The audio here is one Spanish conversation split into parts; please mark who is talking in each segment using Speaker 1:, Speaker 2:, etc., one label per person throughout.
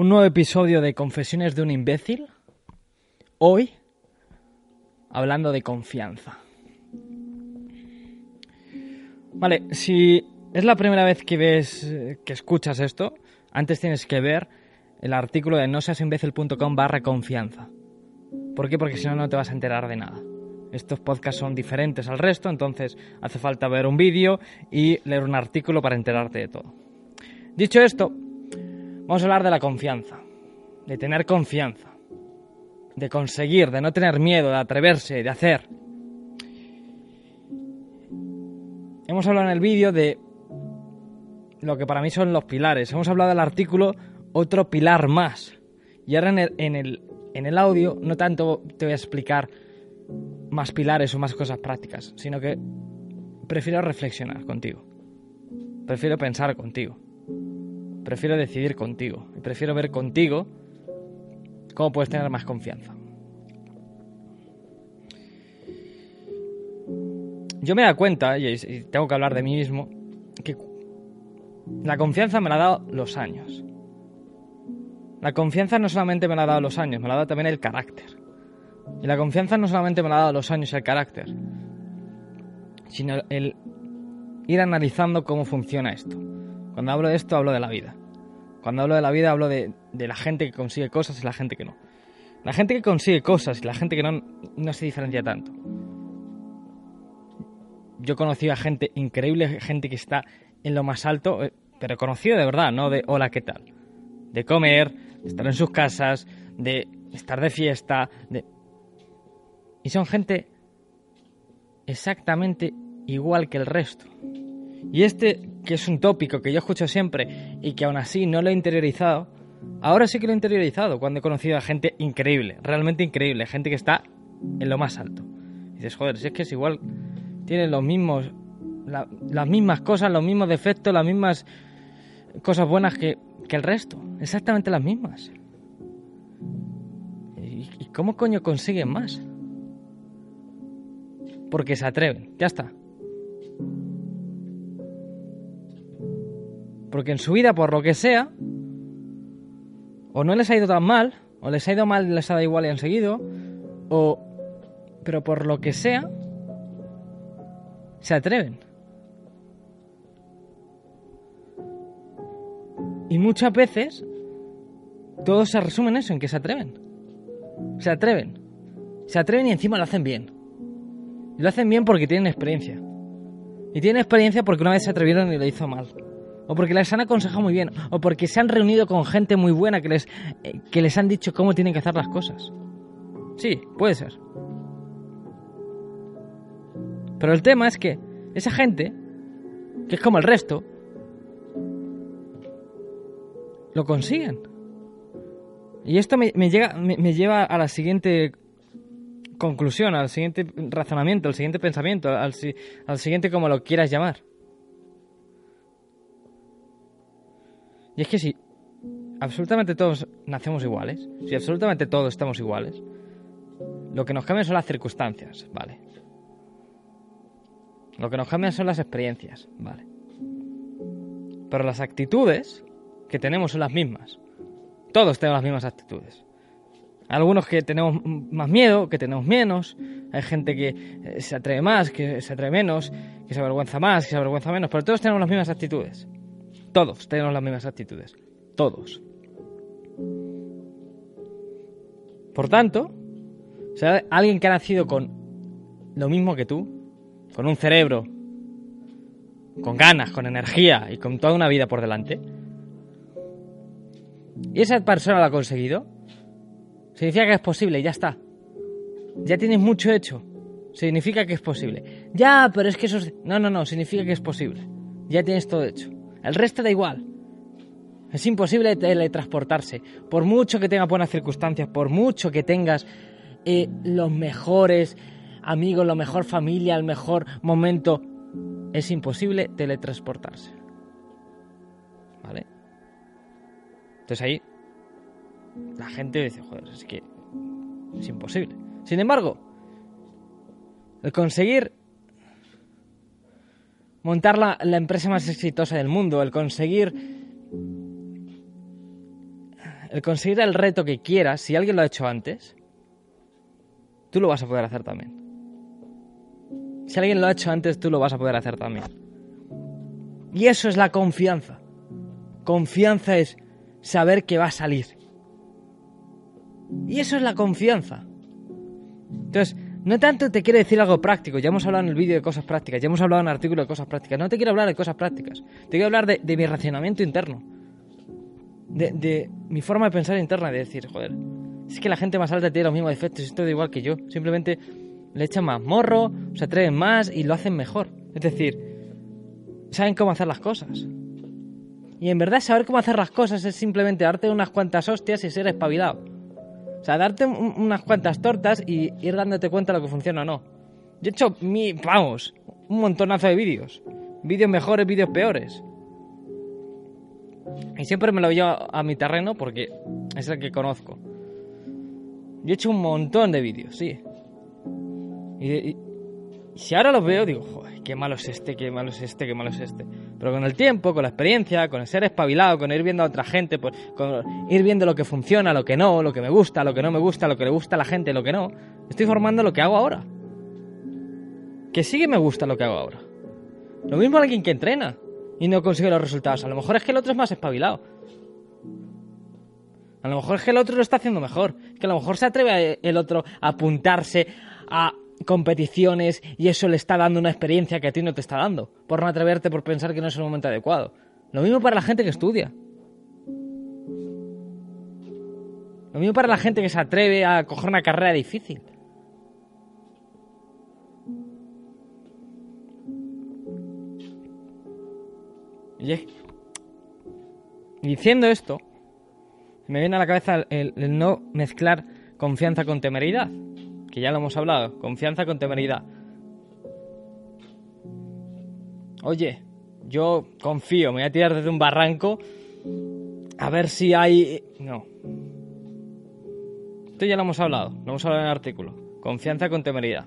Speaker 1: Un nuevo episodio de Confesiones de un imbécil. Hoy, hablando de confianza. Vale, si es la primera vez que ves, que escuchas esto, antes tienes que ver el artículo de noseasimbécil.com barra confianza. ¿Por qué? Porque si no, no te vas a enterar de nada. Estos podcasts son diferentes al resto, entonces hace falta ver un vídeo y leer un artículo para enterarte de todo. Dicho esto, vamos a hablar de la confianza, de tener confianza, de conseguir, de no tener miedo, de atreverse, de hacer. Hemos hablado en el vídeo de lo que para mí son los pilares. Hemos hablado del artículo otro pilar más. Y ahora en el, en el, audio no tanto te voy a explicar más pilares o más cosas prácticas, sino que prefiero reflexionar contigo. Prefiero pensar contigo. Prefiero decidir contigo. Prefiero ver contigo cómo puedes tener más confianza. Yo me da cuenta, y tengo que hablar de mí mismo, que la confianza me la ha dado los años. La confianza no solamente me la ha dado los años, me la ha dado también el carácter. Y la confianza no solamente me la ha dado los años y el carácter, sino el ir analizando cómo funciona esto. Cuando hablo de esto, hablo de la vida. Cuando hablo de la vida, hablo de, de la gente que consigue cosas y la gente que no. La gente que consigue cosas y la gente que no, no se diferencia tanto. Yo he conocido a gente increíble, gente que está en lo más alto, eh, pero conocido de verdad, no de hola, ¿qué tal? De comer, de estar en sus casas, de estar de fiesta, de... Y son gente exactamente igual que el resto. Y este, que es un tópico que yo escucho siempre y que aún así no lo he interiorizado, ahora sí que lo he interiorizado cuando he conocido a gente increíble, realmente increíble, gente que está en lo más alto. Y dices, joder, si es que es igual, tienen los mismos, las mismas cosas, los mismos defectos, las mismas cosas buenas que, que el resto, exactamente las mismas. ¿Y, ¿Y cómo coño consiguen más? Porque se atreven, ya está. Porque en su vida, por lo que sea, o no les ha ido tan mal, o les ha ido mal y les ha dado igual y han seguido, o... Pero por lo que sea, se atreven. Y muchas veces, todo se resume en eso, en que se atreven. Se atreven. Se atreven y encima lo hacen bien. Y lo hacen bien porque tienen experiencia. Y tienen experiencia porque una vez se atrevieron y lo hizo mal o porque les han aconsejado muy bien, o porque se han reunido con gente muy buena que les, eh, que les han dicho cómo tienen que hacer las cosas. Sí, puede ser. Pero el tema es que esa gente, que es como el resto, lo consiguen. Y esto me, llega, me, me lleva a la siguiente conclusión, al siguiente razonamiento, al siguiente pensamiento, al, al siguiente como lo quieras llamar. Y es que si absolutamente todos nacemos iguales, si absolutamente todos estamos iguales, lo que nos cambian son las circunstancias, ¿vale? Lo que nos cambian son las experiencias, ¿vale? Pero las actitudes que tenemos son las mismas. Todos tenemos las mismas actitudes. Algunos que tenemos más miedo, que tenemos menos. Hay gente que se atreve más, que se atreve menos, que se avergüenza más, que se avergüenza menos. Pero todos tenemos las mismas actitudes. Todos tenemos las mismas actitudes. Todos. Por tanto, hay alguien que ha nacido con lo mismo que tú, con un cerebro, con ganas, con energía y con toda una vida por delante, y esa persona lo ha conseguido, significa que es posible, ya está. Ya tienes mucho hecho. Significa que es posible. Ya, pero es que eso es... No, no, no, significa que es posible. Ya tienes todo hecho. El resto da igual. Es imposible teletransportarse. Por mucho que tengas buenas circunstancias, por mucho que tengas eh, los mejores amigos, la mejor familia, el mejor momento, es imposible teletransportarse. ¿Vale? Entonces ahí la gente dice, joder, es que es imposible. Sin embargo, el conseguir montar la, la empresa más exitosa del mundo, el conseguir el conseguir el reto que quieras, si alguien lo ha hecho antes, tú lo vas a poder hacer también. Si alguien lo ha hecho antes, tú lo vas a poder hacer también. Y eso es la confianza. Confianza es saber que va a salir. Y eso es la confianza. Entonces, no tanto te quiere decir algo práctico, ya hemos hablado en el vídeo de cosas prácticas, ya hemos hablado en el artículo de cosas prácticas, no te quiero hablar de cosas prácticas, te quiero hablar de, mi racionamiento interno, de, mi forma de pensar interna, de decir, joder, es que la gente más alta tiene los mismos defectos, es todo igual que yo, simplemente le echan más morro, se atreven más y lo hacen mejor. Es decir, saben cómo hacer las cosas. Y en verdad saber cómo hacer las cosas es simplemente darte unas cuantas hostias y ser espabilado. O sea, darte unas cuantas tortas y ir dándote cuenta de lo que funciona o no. Yo he hecho, mi, vamos, un montonazo de vídeos. Vídeos mejores, vídeos peores. Y siempre me lo llevo a mi terreno porque es el que conozco. Yo he hecho un montón de vídeos, sí. Y, y, si ahora los veo, digo, joder, qué malo es este, qué malo es este, qué malo es este. Pero con el tiempo, con la experiencia, con el ser espabilado, con ir viendo a otra gente, pues, con ir viendo lo que funciona, lo que no, lo que me gusta, lo que no me gusta, lo que le gusta a la gente, lo que no, estoy formando lo que hago ahora. Que sí que me gusta lo que hago ahora. Lo mismo alguien que entrena y no consigue los resultados. A lo mejor es que el otro es más espabilado. A lo mejor es que el otro lo está haciendo mejor. Que a lo mejor se atreve el otro a apuntarse a competiciones y eso le está dando una experiencia que a ti no te está dando, por no atreverte por pensar que no es el momento adecuado. Lo mismo para la gente que estudia. Lo mismo para la gente que se atreve a coger una carrera difícil. Y diciendo esto, me viene a la cabeza el, el no mezclar confianza con temeridad que ya lo hemos hablado, confianza con temeridad. Oye, yo confío, me voy a tirar desde un barranco a ver si hay... No. Esto ya lo hemos hablado, lo hemos hablado en el artículo. Confianza con temeridad.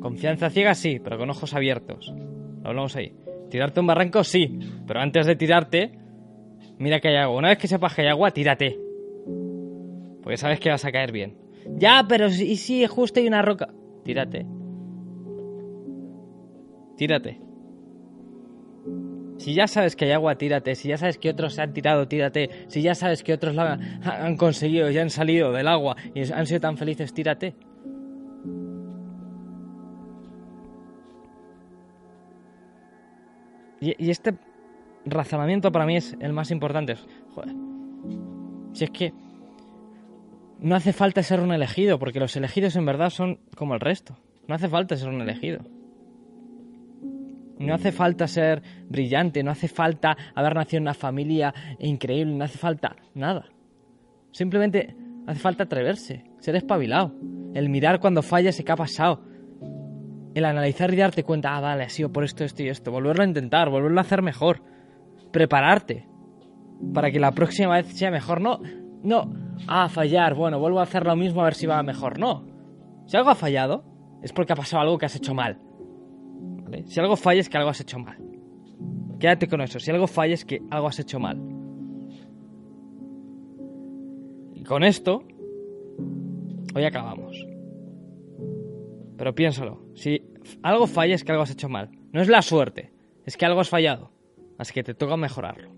Speaker 1: Confianza ciega sí, pero con ojos abiertos. Lo hablamos ahí. Tirarte un barranco sí, pero antes de tirarte, mira que hay agua. Una vez que sepas que hay agua, tírate. Porque sabes que vas a caer bien. Ya, pero ¿y si justo hay una roca? Tírate. Tírate. Si ya sabes que hay agua, tírate. Si ya sabes que otros se han tirado, tírate. Si ya sabes que otros la han conseguido y han salido del agua y han sido tan felices, tírate. Y, y este razonamiento para mí es el más importante. Joder. Si es que no hace falta ser un elegido, porque los elegidos en verdad son como el resto. No hace falta ser un elegido. No hace falta ser brillante, no hace falta haber nacido en una familia increíble, no hace falta nada. Simplemente hace falta atreverse, ser espabilado, el mirar cuando fallas y qué ha pasado, el analizar y darte cuenta, ah, vale, ha sido por esto, esto y esto, volverlo a intentar, volverlo a hacer mejor, prepararte para que la próxima vez sea mejor. No, no, ah, fallar, bueno, vuelvo a hacer lo mismo a ver si va mejor. No. Si algo ha fallado, es porque ha pasado algo que has hecho mal. Si algo falla es que algo has hecho mal. Quédate con eso. Si algo falla es que algo has hecho mal. Y con esto, hoy acabamos. Pero piénsalo. Si algo falla es que algo has hecho mal. No es la suerte, es que algo has fallado. Así que te toca mejorarlo.